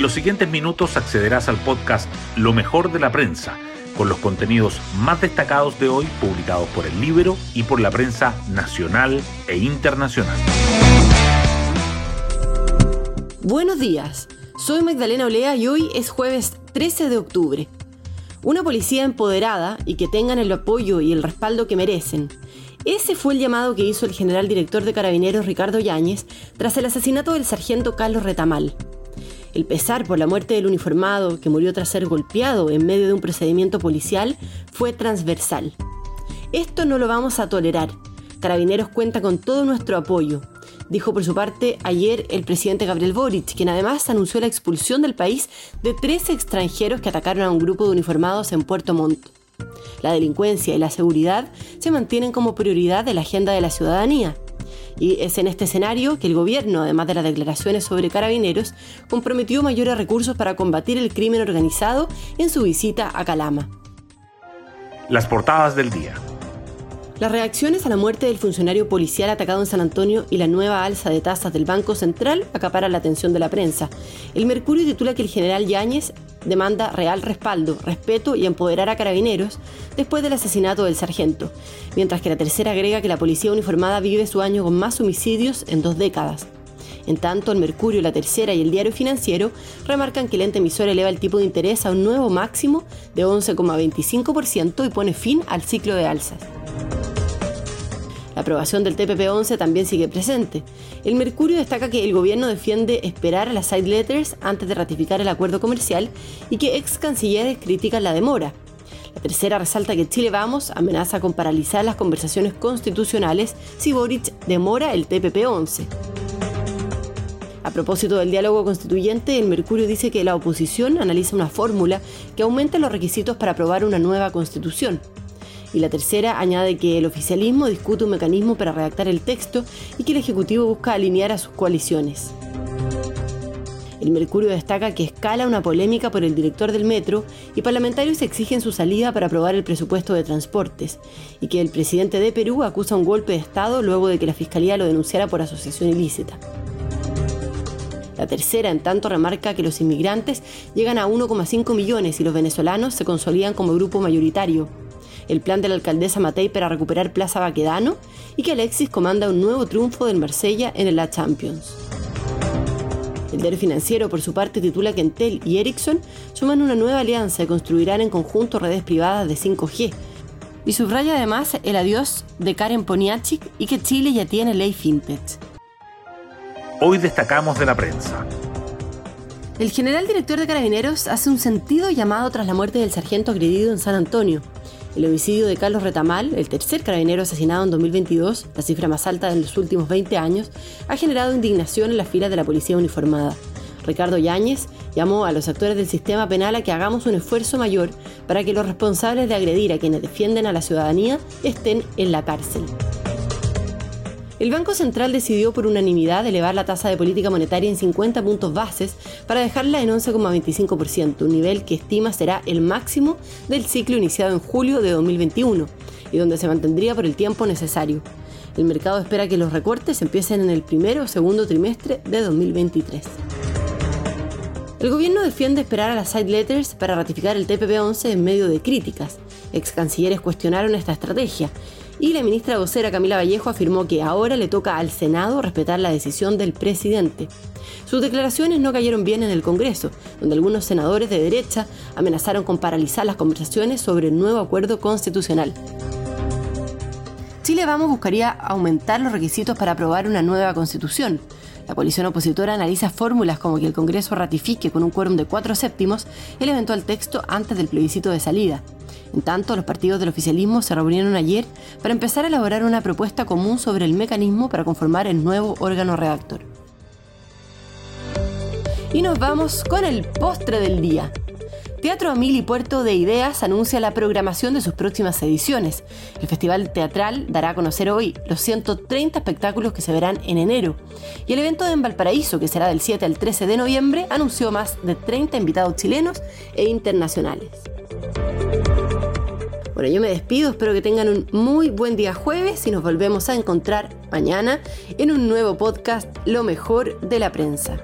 En los siguientes minutos accederás al podcast Lo mejor de la prensa, con los contenidos más destacados de hoy publicados por el libro y por la prensa nacional e internacional. Buenos días, soy Magdalena Olea y hoy es jueves 13 de octubre. Una policía empoderada y que tengan el apoyo y el respaldo que merecen. Ese fue el llamado que hizo el general director de Carabineros Ricardo Yáñez tras el asesinato del sargento Carlos Retamal. El pesar por la muerte del uniformado, que murió tras ser golpeado en medio de un procedimiento policial, fue transversal. Esto no lo vamos a tolerar. Carabineros cuenta con todo nuestro apoyo, dijo por su parte ayer el presidente Gabriel Boric, quien además anunció la expulsión del país de tres extranjeros que atacaron a un grupo de uniformados en Puerto Montt. La delincuencia y la seguridad se mantienen como prioridad de la agenda de la ciudadanía. Y es en este escenario que el gobierno, además de las declaraciones sobre carabineros, comprometió mayores recursos para combatir el crimen organizado en su visita a Calama. Las portadas del día. Las reacciones a la muerte del funcionario policial atacado en San Antonio y la nueva alza de tasas del Banco Central acaparan la atención de la prensa. El Mercurio titula que el general Yáñez demanda real respaldo, respeto y empoderar a carabineros después del asesinato del sargento, mientras que la tercera agrega que la policía uniformada vive su año con más homicidios en dos décadas. En tanto, el Mercurio, la Tercera y el Diario Financiero remarcan que el ente emisor eleva el tipo de interés a un nuevo máximo de 11,25% y pone fin al ciclo de alzas. La aprobación del TPP-11 también sigue presente. El Mercurio destaca que el gobierno defiende esperar a las side letters antes de ratificar el acuerdo comercial y que ex cancilleres critican la demora. La tercera resalta que Chile Vamos amenaza con paralizar las conversaciones constitucionales si Boric demora el TPP-11. A propósito del diálogo constituyente, el Mercurio dice que la oposición analiza una fórmula que aumente los requisitos para aprobar una nueva constitución. Y la tercera añade que el oficialismo discute un mecanismo para redactar el texto y que el Ejecutivo busca alinear a sus coaliciones. El Mercurio destaca que escala una polémica por el director del metro y parlamentarios exigen su salida para aprobar el presupuesto de transportes, y que el presidente de Perú acusa un golpe de Estado luego de que la Fiscalía lo denunciara por asociación ilícita. La tercera, en tanto, remarca que los inmigrantes llegan a 1,5 millones y los venezolanos se consolidan como grupo mayoritario, el plan de la alcaldesa Matei para recuperar Plaza Baquedano y que Alexis comanda un nuevo triunfo del Marsella en la Champions. El diario financiero, por su parte, titula que Entel y Ericsson suman una nueva alianza y construirán en conjunto redes privadas de 5G. Y subraya además el adiós de Karen Poniachik y que Chile ya tiene ley fintech. Hoy destacamos de la prensa. El general director de Carabineros hace un sentido llamado tras la muerte del sargento agredido en San Antonio. El homicidio de Carlos Retamal, el tercer carabinero asesinado en 2022, la cifra más alta en los últimos 20 años, ha generado indignación en las filas de la policía uniformada. Ricardo Yáñez llamó a los actores del sistema penal a que hagamos un esfuerzo mayor para que los responsables de agredir a quienes defienden a la ciudadanía estén en la cárcel. El Banco Central decidió por unanimidad elevar la tasa de política monetaria en 50 puntos bases para dejarla en 11,25%, un nivel que estima será el máximo del ciclo iniciado en julio de 2021 y donde se mantendría por el tiempo necesario. El mercado espera que los recortes empiecen en el primero o segundo trimestre de 2023. El gobierno defiende esperar a las side letters para ratificar el TPP-11 en medio de críticas. Ex cancilleres cuestionaron esta estrategia y la ministra vocera Camila Vallejo afirmó que ahora le toca al Senado respetar la decisión del presidente. Sus declaraciones no cayeron bien en el Congreso, donde algunos senadores de derecha amenazaron con paralizar las conversaciones sobre el nuevo acuerdo constitucional. Chile Vamos buscaría aumentar los requisitos para aprobar una nueva constitución. La coalición opositora analiza fórmulas como que el Congreso ratifique con un quórum de cuatro séptimos el eventual texto antes del plebiscito de salida. En tanto, los partidos del oficialismo se reunieron ayer para empezar a elaborar una propuesta común sobre el mecanismo para conformar el nuevo órgano redactor. Y nos vamos con el postre del día. Teatro Amil y Puerto de Ideas anuncia la programación de sus próximas ediciones. El festival teatral dará a conocer hoy los 130 espectáculos que se verán en enero. Y el evento en Valparaíso, que será del 7 al 13 de noviembre, anunció más de 30 invitados chilenos e internacionales. Bueno, yo me despido, espero que tengan un muy buen día jueves y nos volvemos a encontrar mañana en un nuevo podcast, Lo mejor de la prensa.